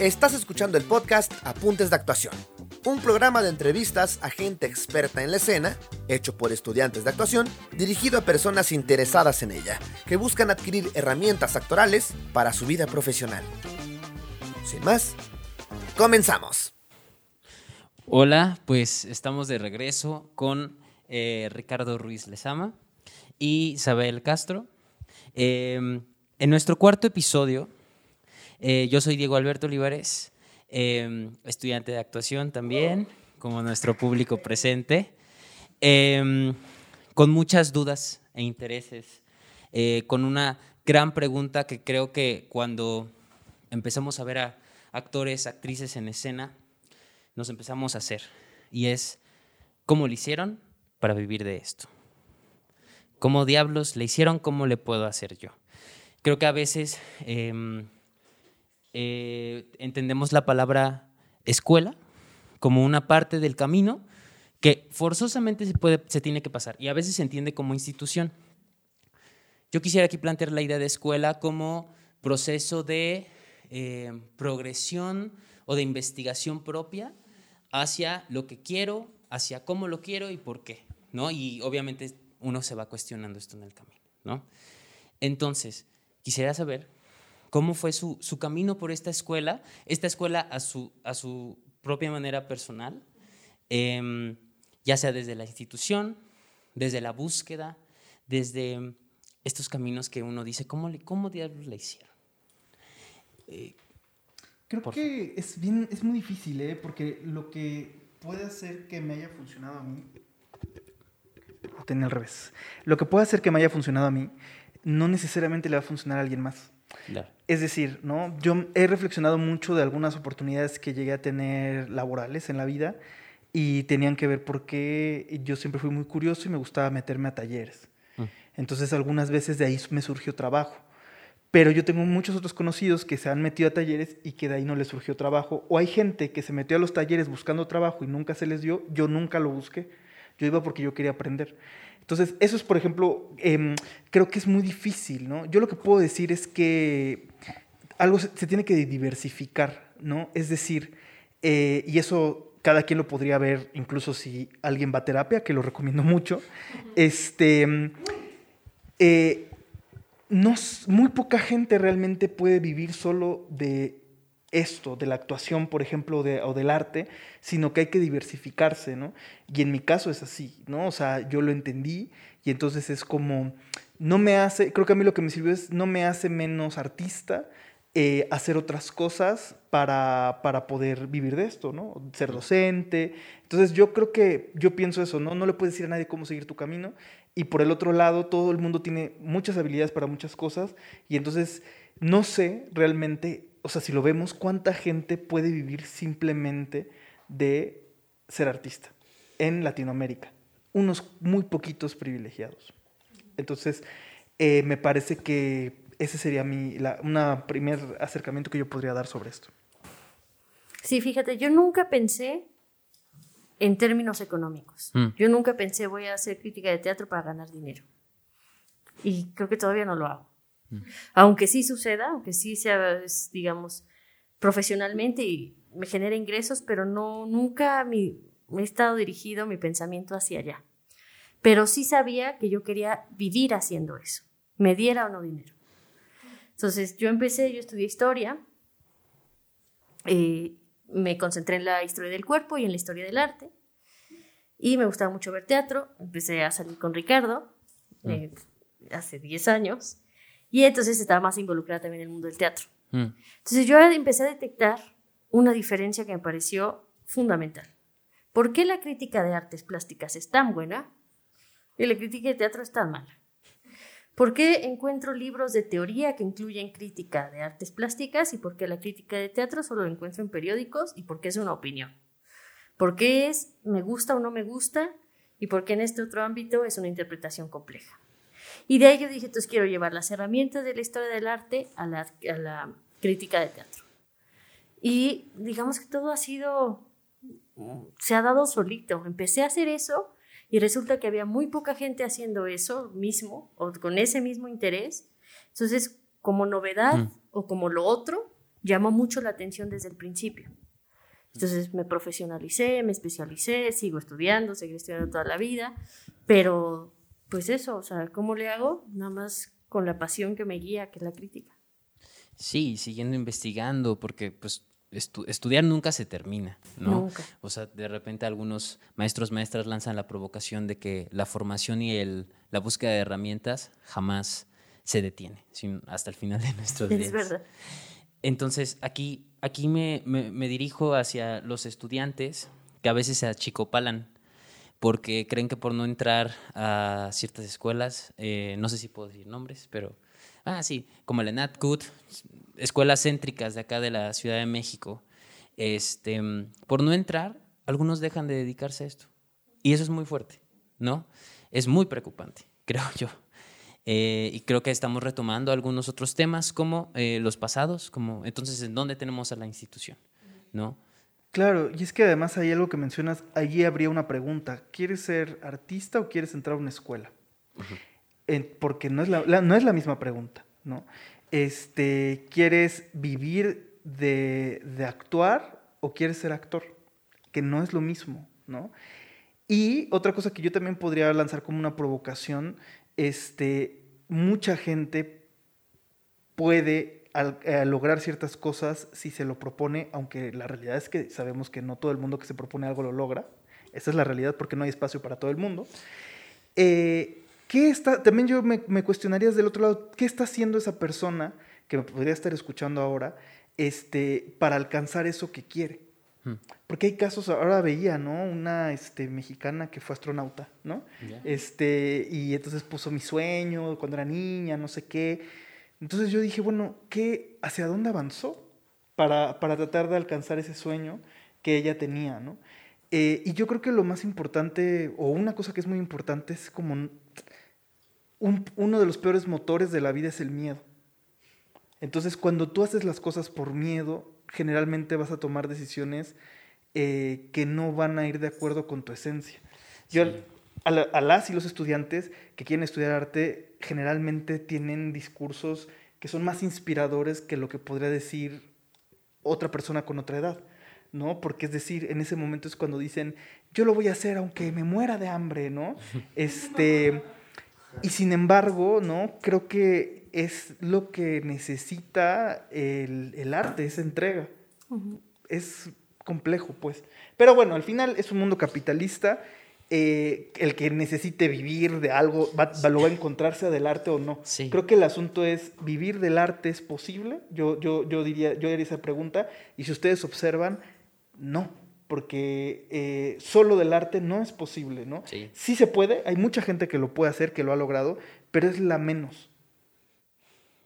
Estás escuchando el podcast Apuntes de Actuación, un programa de entrevistas a gente experta en la escena, hecho por estudiantes de actuación, dirigido a personas interesadas en ella, que buscan adquirir herramientas actorales para su vida profesional. Sin más, comenzamos. Hola, pues estamos de regreso con eh, Ricardo Ruiz Lezama y Isabel Castro. Em, en nuestro cuarto episodio eh, yo soy Diego Alberto Olivares, em, estudiante de actuación también, como nuestro público presente, em, con muchas dudas e intereses, eh, con una gran pregunta que creo que cuando empezamos a ver a actores, actrices en escena, nos empezamos a hacer, y es, ¿cómo lo hicieron para vivir de esto? ¿Cómo diablos le hicieron? ¿Cómo le puedo hacer yo? Creo que a veces em, eh, entendemos la palabra escuela como una parte del camino que forzosamente se, puede, se tiene que pasar y a veces se entiende como institución. Yo quisiera aquí plantear la idea de escuela como proceso de eh, progresión o de investigación propia hacia lo que quiero, hacia cómo lo quiero y por qué, ¿no? Y obviamente uno se va cuestionando esto en el camino, ¿no? Entonces, quisiera saber cómo fue su, camino por esta escuela, esta escuela a su, a su propia manera personal, em, ya sea desde la institución, desde la búsqueda, desde estos caminos que uno dice, ¿cómo, cómo diablos la hicieron? Eh, Creo que es, bien, es muy difícil, ¿eh? porque lo que puede hacer que me haya funcionado a mí, tenía al revés, lo que puede hacer que me haya funcionado a mí, no necesariamente le va a funcionar a alguien más. Es decir, ¿no? Yo he reflexionado mucho de algunas oportunidades que llegué a tener laborales en la vida y tenían que ver porque yo siempre fui muy curioso y me gustaba meterme a talleres. Mm. Entonces algunas veces de ahí me surgió trabajo. Pero yo tengo muchos otros conocidos que se han metido a talleres y que de ahí no les surgió trabajo. O hay gente que se metió a los talleres buscando trabajo y nunca se les dio. Yo nunca lo busqué. Yo iba porque yo quería aprender. Entonces, eso es, por ejemplo, em, creo que es muy difícil, ¿no? Yo lo que puedo decir es que algo se, tiene que diversificar, ¿no? Es decir, eh, y eso cada quien lo podría ver, incluso si alguien va a terapia, que lo recomiendo mucho, este, em, eh, no, muy poca gente realmente puede vivir solo de esto, de la actuación, por ejemplo, o del arte, sino que hay que diversificarse, ¿no? Y en mi caso es así, ¿no? O sea, yo lo entendí y entonces es como, no me hace, creo que a mí lo que me sirvió es, no me hace menos artista eh, hacer otras cosas para, para, poder vivir de esto, ¿no? Ser docente. Entonces yo creo que, yo pienso eso, ¿no? No le puedes decir a nadie cómo seguir tu camino. Y por el otro lado, todo el mundo tiene muchas habilidades para muchas cosas y entonces no sé realmente o sea, si lo vemos, ¿cuánta gente puede vivir simplemente de ser artista en Latinoamérica? Unos muy poquitos privilegiados. Entonces, eh, me parece que ese sería mi, una primer acercamiento que yo podría dar sobre esto. Sí, fíjate, yo nunca pensé en términos económicos. Mm. Yo nunca pensé voy a hacer crítica de teatro para ganar dinero. Y creo que todavía no lo hago. Aunque sí suceda, aunque sí sea, digamos, profesionalmente y me genera ingresos, pero no, nunca me he estado dirigido mi pensamiento hacia allá. Pero sí sabía que yo quería vivir haciendo eso, me diera o no dinero. Entonces yo empecé, yo estudié historia, eh, me concentré en la historia del cuerpo y en la historia del arte, y me gustaba mucho ver teatro, empecé a salir con Ricardo mm. eh, hace 10 años, y entonces estaba más involucrada también en el mundo del teatro. Mm. Entonces yo empecé a detectar una diferencia que me pareció fundamental. ¿Por qué la crítica de artes plásticas es tan buena y la crítica de teatro es tan mala? ¿Por qué encuentro libros de teoría que incluyen crítica de artes plásticas y por qué la crítica de teatro solo la encuentro en periódicos y por qué es una opinión? ¿Por qué es me gusta o no me gusta y por qué en este otro ámbito es una interpretación compleja? Y de ahí yo dije, entonces quiero llevar las herramientas de la historia del arte a la, a la crítica de teatro. Y digamos que todo ha sido, se ha dado solito. Empecé a hacer eso y resulta que había muy poca gente haciendo eso mismo o con ese mismo interés. Entonces, como novedad mm. o como lo otro, llamó mucho la atención desde el principio. Entonces me profesionalicé, me especialicé, sigo estudiando, seguiré estudiando toda la vida, pero pues eso, o sea, ¿cómo le hago? Nada más con la pasión que me guía, que es la crítica. Sí, siguiendo investigando, porque pues estudiar nunca se termina, ¿no? Nunca. O sea, de repente algunos maestros, maestras lanzan la provocación de que la formación y el, la búsqueda de herramientas jamás se detiene, hasta el final de nuestros días. Es verdad. Entonces, aquí, aquí me, me, dirijo hacia los estudiantes que a veces se achicopalan porque creen que por no entrar a ciertas escuelas, eh, no sé si puedo decir nombres, pero, ah, sí, como el ENATCUT, escuelas céntricas de acá de la Ciudad de México, este, por no entrar, algunos dejan de dedicarse a esto. Y eso es muy fuerte, ¿no? Es muy preocupante, creo yo. Eh, y creo que estamos retomando algunos otros temas como eh, los pasados, como entonces en dónde tenemos a la institución, ¿no? Claro, y es que además hay algo que mencionas, allí habría una pregunta, ¿quieres ser artista o quieres entrar a una escuela? porque no es la, no es la misma pregunta, ¿no? Este, ¿Quieres vivir de, de actuar o quieres ser actor? Que no es lo mismo, ¿no? Y otra cosa que yo también podría lanzar como una provocación este, mucha gente puede eh, lograr ciertas cosas si se lo propone, aunque la realidad es que sabemos que no todo el mundo que se propone algo lo logra. Esa es la realidad porque no hay espacio para todo el mundo. Eh, ¿qué está, también yo me, me cuestionaría del otro lado, ¿qué está haciendo esa persona que me podría estar escuchando ahora este, para alcanzar eso que quiere? Porque hay casos, ahora veía, ¿no? Una este, mexicana que fue astronauta, ¿no? Este, y entonces puso mi sueño cuando era niña, no sé qué. Entonces yo dije, bueno, ¿qué, ¿hacia dónde avanzó para, para tratar de alcanzar ese sueño que ella tenía, ¿no? Eh, y yo creo que lo más importante, o una cosa que es muy importante, es como un, uno de los peores motores de la vida es el miedo. Entonces, cuando tú haces las cosas por miedo, generalmente vas a tomar decisiones eh, que no van a ir de acuerdo con tu esencia. Yo, a, las y los estudiantes que quieren estudiar arte generalmente tienen discursos que son más inspiradores que lo que podría decir otra persona con otra edad, ¿no? Porque es decir, en ese momento es cuando dicen, yo lo voy a hacer aunque me muera de hambre, ¿no? Este, y sin embargo, ¿no? Creo que es lo que necesita el, arte, esa entrega. Es complejo, pues. Pero bueno, al final es un mundo capitalista. Eh, el que necesite vivir de algo, va, lo va a encontrarse del arte o no. Creo que el asunto es, ¿vivir del arte es posible? Yo, yo, yo, diría, yo haría esa pregunta. Y si ustedes observan, no, porque eh, solo del arte no es posible, ¿no? Sí. sí se puede, hay mucha gente que lo puede hacer, que lo ha logrado, pero es la menos.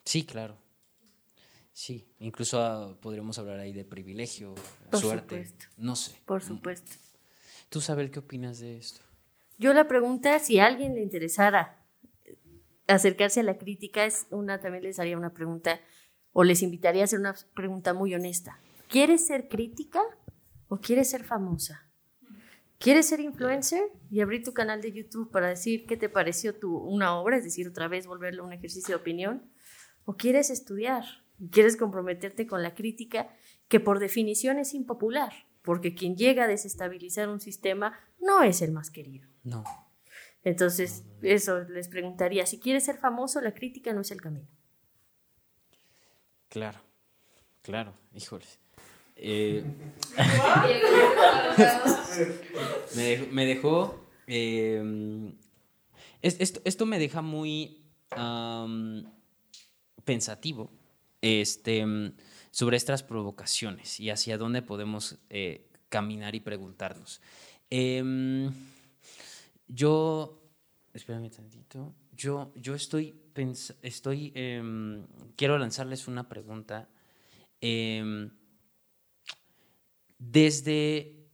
Sí, claro. Sí, incluso ah, podríamos hablar ahí de privilegio, Por suerte. Supuesto. No sé. Por supuesto. ¿Tú sabes qué opinas de esto? Yo la pregunta, si a alguien le interesara acercarse a la crítica, es una, también les haría una pregunta, o les invitaría a hacer una pregunta muy honesta. ¿Quieres ser crítica o quieres ser famosa? ¿Quieres ser influencer y abrir tu canal de YouTube para decir qué te pareció tu, una obra, es decir, otra vez volverlo un ejercicio de opinión? o quieres estudiar, quieres comprometerte con la crítica, que por definición es impopular, porque quien llega a desestabilizar un sistema no es el más querido. No. Entonces, eso les preguntaría, si quieres ser famoso, la crítica no es el camino. Claro, claro, híjoles. Eh, me dejó, eh, esto, me deja muy pensativo este, sobre estas provocaciones y hacia dónde podemos eh, caminar y preguntarnos. Em, yo, espérame tantito, yo, yo estoy, estoy em, quiero lanzarles una pregunta. Em, desde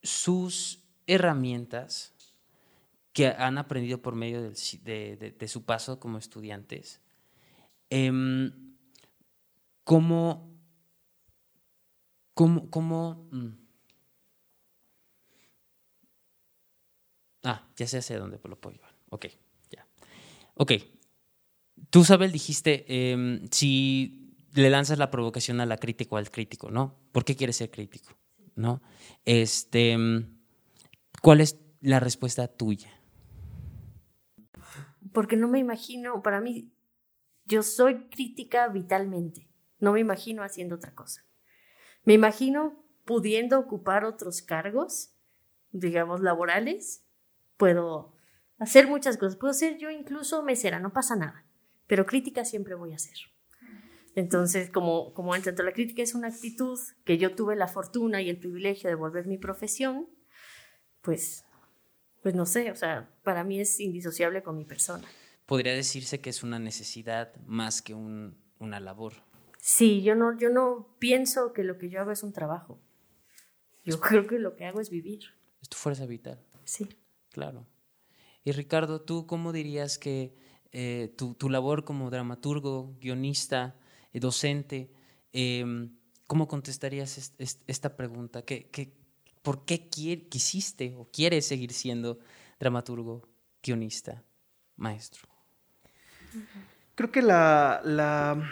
sus herramientas que han aprendido por medio de su paso como estudiantes, Em, ¿Cómo, cómo, cómo mm? Ah, ya sé hacia dónde lo puedo llevar. Ok, ya. Ok. Tú, Sabel, dijiste, em, si, le lanzas la provocación a la crítica o al crítico, ¿no? ¿Por qué quieres ser crítico? ¿No? Este, ¿Cuál es la respuesta tuya? Porque no me imagino, para mí, yo soy crítica vitalmente. No me imagino haciendo otra cosa. Me imagino pudiendo ocupar otros cargos, digamos, laborales. Puedo hacer muchas cosas. Puedo ser yo incluso mesera, no pasa nada. Pero crítica siempre voy a hacer. Entonces, como, como en tanto la crítica es una actitud que yo tuve la fortuna y el privilegio de volver mi profesión, pues, pues no sé, o sea, para mí es indisociable con mi persona. Podría decirse que es una necesidad más que un, una labor. Sí, yo no, yo no pienso que lo que yo hago es un trabajo. Yo creo que lo que hago es vivir. Es tu fuerza vital. Sí. Claro. Y Ricardo, ¿tú cómo dirías que eh, tu, tu, labor como dramaturgo, guionista, eh, docente, eh, ¿cómo contestarías esta pregunta? ¿Qué, qué, por qué quisiste o quieres seguir siendo dramaturgo, guionista, maestro? Creo que la, la,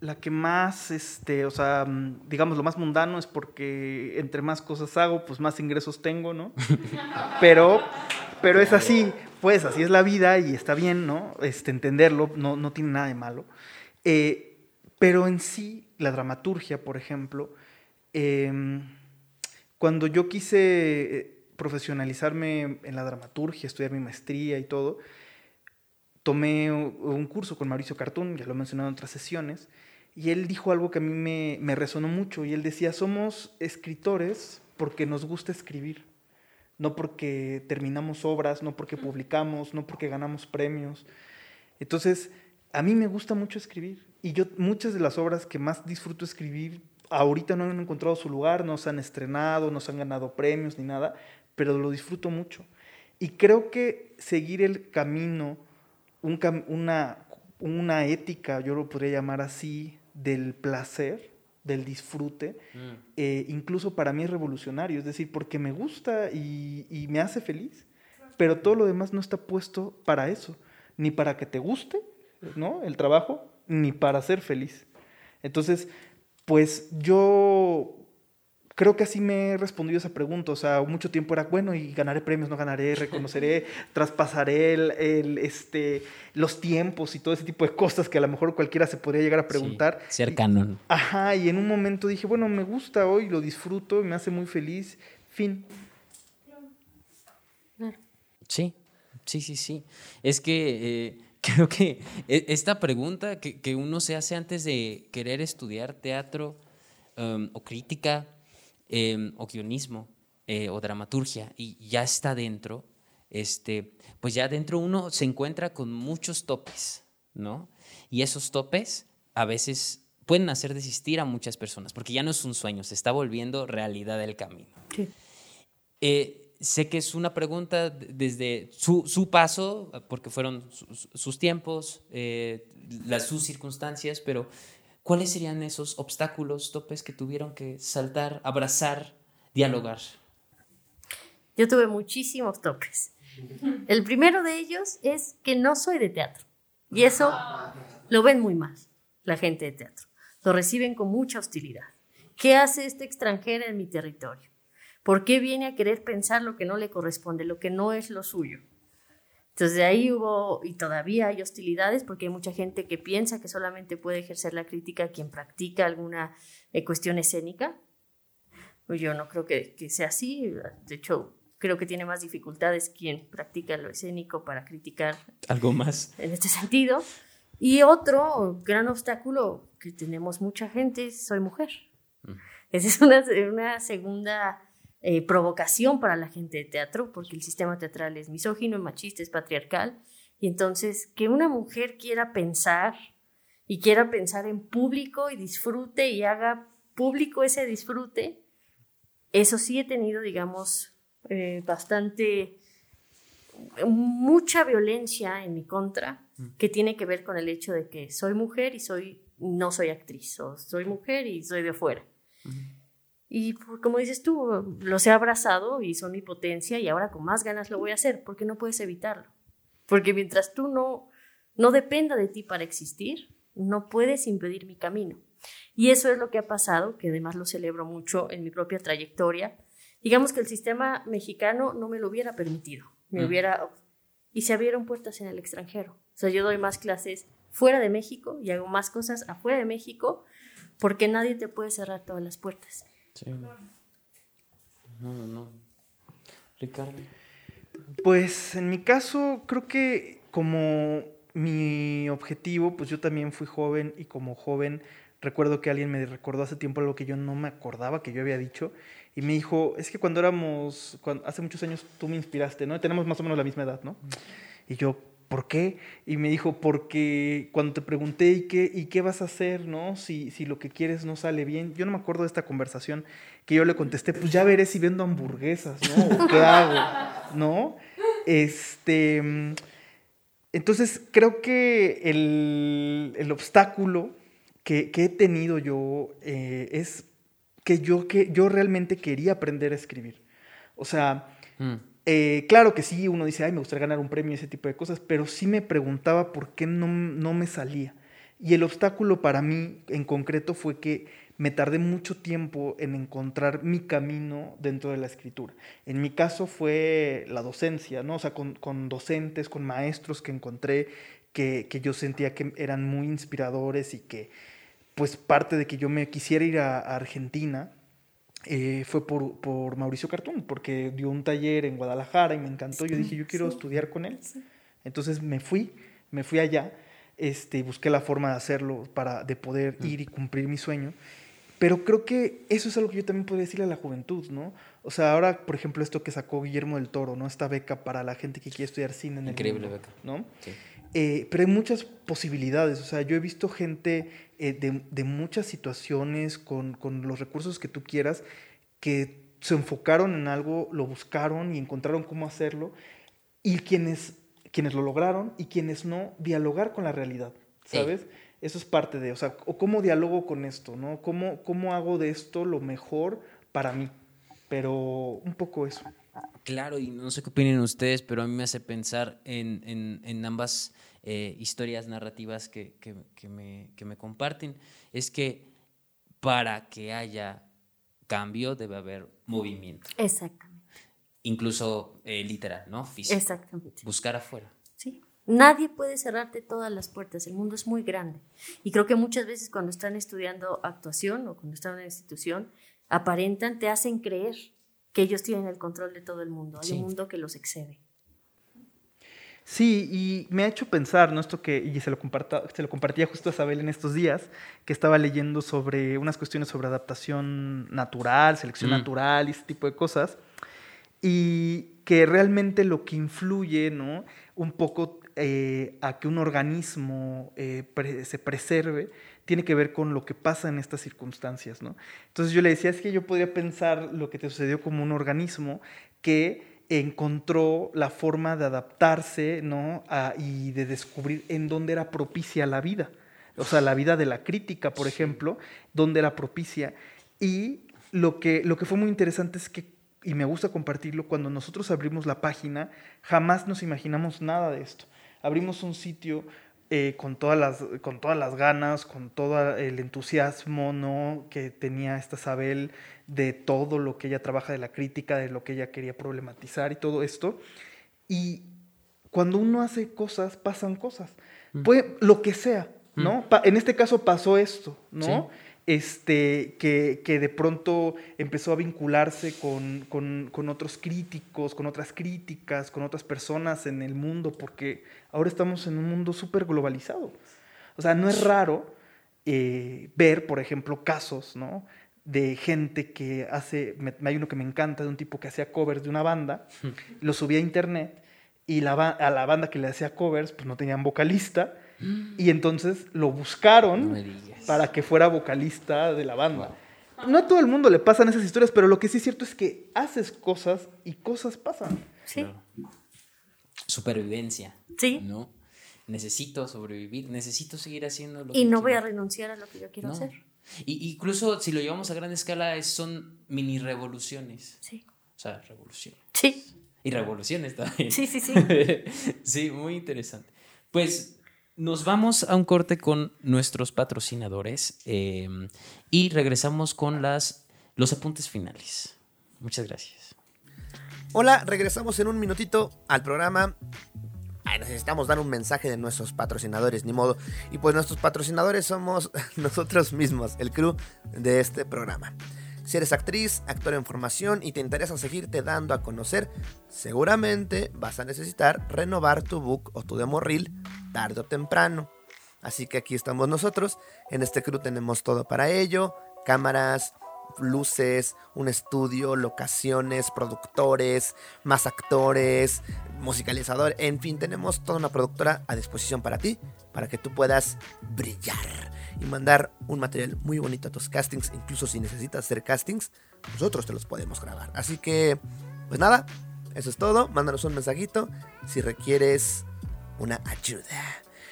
la, que más, este, o sea, digamos, lo más mundano es porque entre más cosas hago, pues más ingresos tengo, ¿no? pero, pero es así, pues así es la vida y está bien, ¿no? Este, entenderlo, no, no tiene nada de malo. Eh, pero en sí, la dramaturgia, por ejemplo, em, cuando yo quise eh, profesionalizarme en la dramaturgia, estudiar mi maestría y todo, tomé un curso con Mauricio Cartún, ya lo he mencionado en otras sesiones, y él dijo algo que a mí me, resonó mucho, y él decía, somos escritores porque nos gusta escribir, no porque terminamos obras, no porque publicamos, no porque ganamos premios. Entonces, a mí me gusta mucho escribir y yo muchas de las obras que más disfruto escribir ahorita no han encontrado su lugar, no se han estrenado, no se han ganado premios ni nada, pero lo disfruto mucho. Y creo que seguir el camino, una, una ética, yo lo podría llamar así, del placer, del disfrute, mm. eh, incluso para mí es revolucionario, es decir, porque me gusta y, y me hace feliz, pero todo lo demás no está puesto para eso, ni para que te guste, ¿no? El trabajo, ni para ser feliz. Entonces, pues yo creo que así me he respondido esa pregunta. O sea, mucho tiempo era, bueno, y ganaré premios, no ganaré, reconoceré, traspasaré el, este, los tiempos y todo ese tipo de cosas que a lo mejor cualquiera se podría llegar a preguntar. Sí, ser canon. Ajá, y en un momento dije, bueno, me gusta hoy, lo disfruto, me hace muy feliz, fin. Sí, sí, sí, sí. Es que... Eh, creo que e, esta pregunta que, uno se hace antes de querer estudiar teatro um, o crítica em, o guionismo eh, o dramaturgia y ya está dentro, este, pues ya dentro uno se encuentra con muchos topes, ¿no? Y esos topes a veces pueden hacer desistir a muchas personas, porque ya no es un sueño, se está volviendo realidad el camino. Sí. Eh, sé que es una pregunta desde su, paso, porque fueron sus, tiempos, eh, las, sus circunstancias, pero ¿cuáles serían esos obstáculos, topes que tuvieron que saltar, abrazar, dialogar? Yo tuve muchísimos topes. El primero de ellos es que no soy de teatro. Y eso lo ven muy mal la gente de teatro. Lo reciben con mucha hostilidad. ¿Qué hace este extranjero en mi territorio? ¿Por qué viene a querer pensar lo que no le corresponde, lo que no es lo suyo? Entonces de ahí hubo y todavía hay hostilidades porque hay mucha gente que piensa que solamente puede ejercer la crítica quien practica alguna eh, cuestión escénica. Pues yo no creo que, que, sea así. De hecho, creo que tiene más dificultades quien practica lo escénico para criticar. Algo más. En este sentido. Y otro gran obstáculo que tenemos mucha gente soy mujer. Mm. Esa es una, una segunda eh, provocación para la gente de teatro, porque el sistema teatral es misógino, machista, es patriarcal. Y entonces, que una mujer quiera pensar y quiera pensar en público y disfrute y haga público ese disfrute, eso sí he tenido, digamos, eh, bastante, mucha violencia en mi contra, mm. que tiene que ver con el hecho de que soy mujer y soy, no soy actriz, o soy mujer y soy de afuera. Y como dices tú, los he abrazado y son mi potencia y ahora con más ganas lo voy a hacer porque no puedes evitarlo. Porque mientras tú no, no dependa de ti para existir, no puedes impedir mi camino. Y eso es lo que ha pasado, que además lo celebro mucho en mi propia trayectoria. Digamos que el sistema mexicano no me lo hubiera permitido, me hubiera... Y se abrieron puertas en el extranjero. O sea, yo doy más clases fuera de México y hago más cosas afuera de México porque nadie te puede cerrar todas las puertas. Sí. No, no, no. Ricardo. Pues en mi caso, creo que como mi objetivo, pues yo también fui joven y como joven recuerdo que alguien me recordó hace tiempo algo que yo no me acordaba que yo había dicho y me dijo, es que cuando éramos, hace muchos años tú me inspiraste, ¿no? Tenemos más o menos la misma edad, ¿no? Y yo, ¿por qué? Y me dijo, porque cuando te pregunté, ¿y qué, y qué vas a hacer, no? Si, si lo que quieres no sale bien. Yo no me acuerdo de esta conversación que yo le contesté, pues ya veré si vendo hamburguesas, ¿no? ¿O qué hago? ¿No? Este. Entonces, creo que el, el obstáculo que, que, he tenido yo eh, es que yo, que yo realmente quería aprender a escribir. O sea, mm. Eh, claro que sí, uno dice, ay, me gustaría ganar un premio ese tipo de cosas, pero sí me preguntaba por qué no, no me salía. Y el obstáculo para mí en concreto fue que me tardé mucho tiempo en encontrar mi camino dentro de la escritura. En mi caso fue la docencia, ¿no? O sea, con, con docentes, con maestros que encontré que, que, yo sentía que eran muy inspiradores y que, pues, parte de que yo me quisiera ir a Argentina, eh, fue por, por, Mauricio Cartún, porque dio un taller en Guadalajara y me encantó. Yo dije, yo quiero estudiar con él. Entonces me fui, me fui allá, este, busqué la forma de hacerlo, para, de poder ir y cumplir mi sueño. Pero creo que eso es algo que yo también podría decirle a la juventud, ¿no? O sea, ahora, por ejemplo, esto que sacó Guillermo del Toro, ¿no? Esta beca para la gente que quiere estudiar cine en Increíble el beca. ¿no? Sí. Eh, pero hay muchas posibilidades, o sea, yo he visto gente eh, de, de, muchas situaciones con, con, los recursos que tú quieras que se enfocaron en algo, lo buscaron y encontraron cómo hacerlo, y quienes, quienes lo lograron y quienes no, dialogar con la realidad, ¿sabes? Eso es parte de, o sea, o cómo dialogo con esto, ¿no? ¿Cómo, ¿Cómo hago de esto lo mejor para mí? Pero un poco eso. Claro, y no sé qué opinen ustedes, pero a mí me hace pensar en, en, en ambas eh, historias narrativas que, que, que, me, que, me, comparten. Es que para que haya cambio debe haber movimiento. Exactamente. Incluso eh, literal, ¿no? Físico. Exactamente. Buscar afuera. Sí. Nadie puede cerrarte todas las puertas, el mundo es muy grande. Y creo que muchas veces cuando están estudiando actuación o cuando están en una institución, aparentan, te hacen creer que ellos tienen el control de todo el mundo. Hay un mundo que los excede. Sí, y me ha hecho pensar, ¿no? Esto que, y se lo, se lo compartía justo a Isabel en estos días, que estaba leyendo sobre unas cuestiones sobre adaptación natural, selección mm. natural y ese tipo de cosas, y que realmente lo que influye, ¿no? Un poco eh, a que un organismo eh, se preserve, tiene que ver con lo que pasa en estas circunstancias, ¿no? Entonces yo le decía, es que yo podría pensar lo que te sucedió como un organismo que encontró la forma de adaptarse, ¿no? y de descubrir en dónde era propicia la vida. O sea, la vida de la crítica, por ejemplo, dónde era propicia. Y lo que, lo que fue muy interesante es que, y me gusta compartirlo, cuando nosotros abrimos la página, jamás nos imaginamos nada de esto. Abrimos un sitio eh, con, todas las, con todas las ganas, con todo el entusiasmo ¿no? que tenía esta Isabel de todo lo que ella trabaja de la crítica, de lo que ella quería problematizar y todo esto. Y cuando uno hace cosas, pasan cosas. Mm. Puede, lo que sea, ¿no? Mm. en este caso pasó esto, ¿no? Este, que, que, de pronto empezó a vincularse con, con, con, otros críticos, con otras críticas, con otras personas en el mundo, porque ahora estamos en un mundo súper globalizado. O sea, no es raro eh, ver, por ejemplo, casos ¿no? de gente que hace, hay uno que me encanta, de un tipo que hacía covers de una banda, lo subía a internet y la, a la banda que le hacía covers, pues no tenían vocalista y entonces lo buscaron para que fuera vocalista de la banda. No a todo el mundo le pasan esas historias, pero lo que sí es cierto es que haces cosas y cosas pasan. Sí. Supervivencia. Sí. ¿No? Necesito sobrevivir, necesito seguir haciendo lo y no voy a renunciar a lo que yo quiero hacer. Y incluso si lo llevamos a gran escala, son mini revoluciones. Sí. O sea, revoluciones. Sí. Y revoluciones también. Sí, sí, sí. sí, muy interesante. Pues nos vamos a un corte con nuestros patrocinadores eh, y regresamos con las, los apuntes finales. Muchas gracias. Hola, regresamos en un minutito al programa. Ay, necesitamos dar un mensaje de nuestros patrocinadores, ni modo. Y pues nuestros patrocinadores somos nosotros mismos, el crew de este programa. Si eres actriz, actor en formación y te interesa seguirte dando a conocer, seguramente vas a necesitar renovar tu book o tu demo reel tarde o temprano. Así que aquí estamos nosotros. En este crew tenemos todo para ello: cámaras, luces, un estudio, locaciones, productores, más actores, musicalizador, en fin, tenemos toda una productora a disposición para ti, para que tú puedas brillar y mandar un material muy bonito a tus castings, incluso si necesitas hacer castings, nosotros te los podemos grabar. Así que, pues nada, eso es todo, mándanos un mensajito si requieres una ayuda.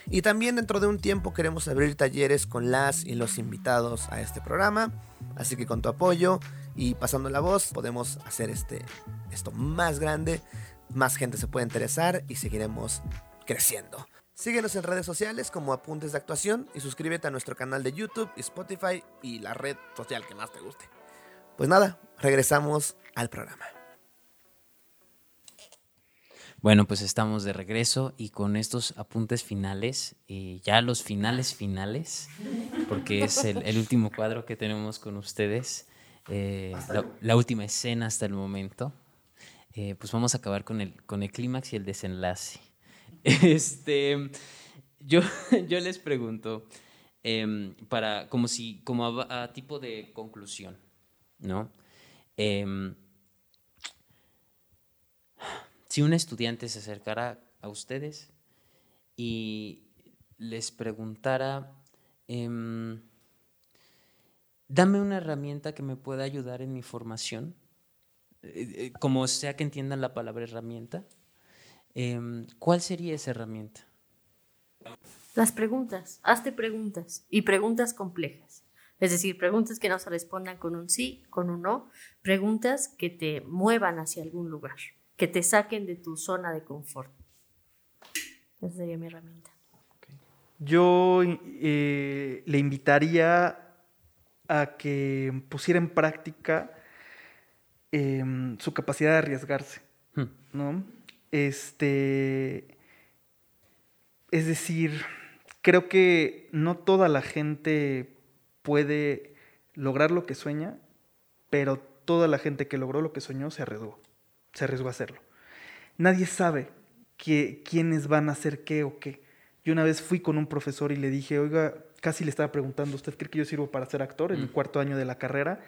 Y también dentro de un tiempo queremos abrir talleres con las y los invitados a este programa. Así que con tu apoyo y pasando la voz podemos hacer este, esto más grande. Más gente se puede interesar y seguiremos creciendo. Síguenos en redes sociales como Apuntes de Actuación y suscríbete a nuestro canal de YouTube, Spotify y la red social que más te guste. Pues nada, regresamos al programa. Bueno, pues estamos de regreso y con estos apuntes finales, y ya los finales finales, porque es el, último cuadro que tenemos con ustedes, eh, la, última escena hasta el momento, eh, pues vamos a acabar con el, con el clímax y el desenlace. Este, yo, yo les pregunto, em, para, como si, como a, tipo de conclusión, ¿no? Si un estudiante se acercara a ustedes y les preguntara, em, dame una herramienta que me pueda ayudar en mi formación, eh, eh, como sea que entiendan la palabra herramienta, em, ¿cuál sería esa herramienta? Las preguntas, hazte preguntas y preguntas complejas. Es decir, preguntas que no se respondan con un sí, con un no, preguntas que te muevan hacia algún lugar que te saquen de tu zona de confort. Esa sería mi herramienta. Yo eh, le invitaría a que pusiera en práctica em, su capacidad de arriesgarse, hmm. ¿no? Este, es decir, creo que no toda la gente puede lograr lo que sueña, pero toda la gente que logró lo que soñó se arriesgó se arriesgó a hacerlo. Nadie sabe quiénes van a hacer qué o qué. Yo una vez fui con un profesor y le dije, oiga, casi le estaba preguntando, ¿usted cree que yo sirvo para ser actor en el mm. cuarto año de la carrera?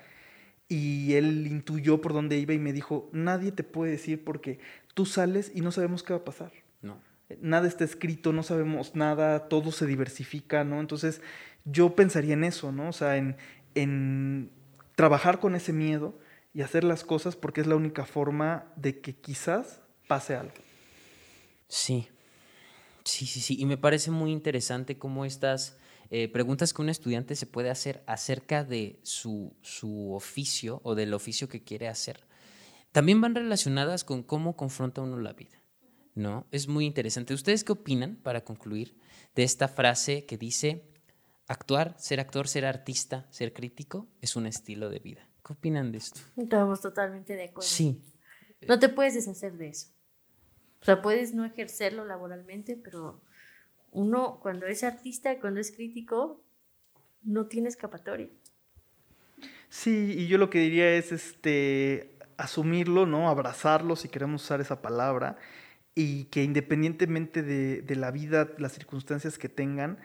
Y él intuyó por dónde iba y me dijo, nadie te puede decir porque tú sales y no sabemos qué va a pasar. No. Nada está escrito, no sabemos nada, todo se diversifica, ¿no? Entonces yo pensaría en eso, ¿no? O sea, en, en trabajar con ese miedo y hacer las cosas porque es la única forma de que quizás pase algo. Sí, sí, sí, sí. Y me parece muy interesante cómo estas eh, preguntas que un estudiante se puede hacer acerca de su, su oficio o del oficio que quiere hacer, también van relacionadas con cómo confronta uno la vida. ¿No? Es muy interesante. ¿Ustedes qué opinan, para concluir, de esta frase que dice, actuar, ser actor, ser artista, ser crítico es un estilo de vida? ¿Qué opinan de esto? Estamos totalmente de acuerdo. Sí. No te puedes deshacer de eso. O sea, puedes no ejercerlo laboralmente, pero uno cuando es artista, cuando es crítico, no tiene escapatoria. Sí, y yo lo que diría es este asumirlo, ¿no? Abrazarlo, si queremos usar esa palabra, y que independientemente de, la vida, las circunstancias que tengan,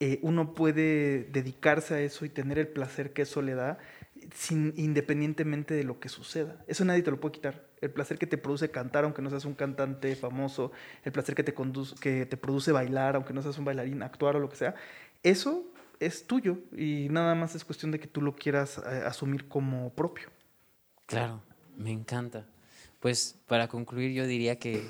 eh, uno puede dedicarse a eso y tener el placer que eso le da sin, independientemente de lo que suceda. Eso nadie te lo puede quitar. El placer que te produce cantar, aunque no seas un cantante famoso, el placer que te, que te produce bailar, aunque no seas un bailarín, actuar o lo que sea, eso es tuyo y nada más es cuestión de que tú lo quieras eh, asumir como propio. Claro, me encanta. Pues para concluir yo diría que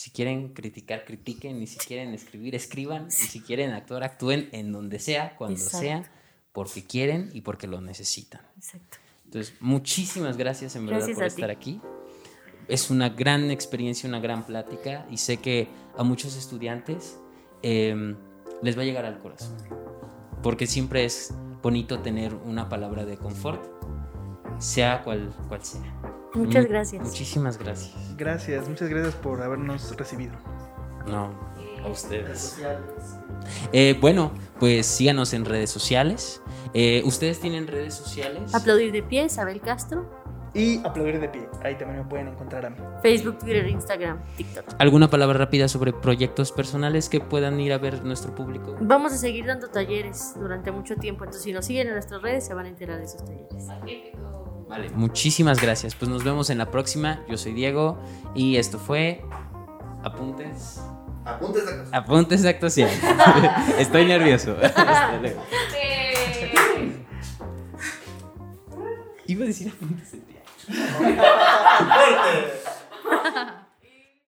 si quieren criticar, critiquen, y si quieren escribir, escriban, y si quieren actuar, actúen en donde sea, cuando sea porque quieren y porque lo necesitan. Exacto. Entonces, muchísimas gracias en verdad por estar aquí. Es una gran experiencia, una gran plática y sé que a muchos estudiantes em, les va a llegar al corazón. Porque siempre es bonito tener una palabra de confort, sea cual, cual sea. Muchas Mu- gracias. Muchísimas gracias. Gracias, muchas gracias por habernos recibido. No, a ustedes. Eh, bueno, pues síganos en redes sociales. Eh, ¿Ustedes tienen redes sociales? Aplaudir de pie, Isabel Castro. Y aplaudir de pie, ahí también me pueden encontrar a mí. Facebook, Twitter, Instagram, TikTok. ¿Alguna palabra rápida sobre proyectos personales que puedan ir a ver nuestro público? Vamos a seguir dando talleres durante mucho tiempo, entonces si nos siguen en nuestras redes se van a enterar de esos talleres. Vale, muchísimas gracias. Pues nos vemos en la próxima. Yo soy Diego y esto fue Apuntes. Apuntes de actuación. Apuntes de actuación. Estoy nervioso. Hasta luego. Iba a decir apuntes de teatro.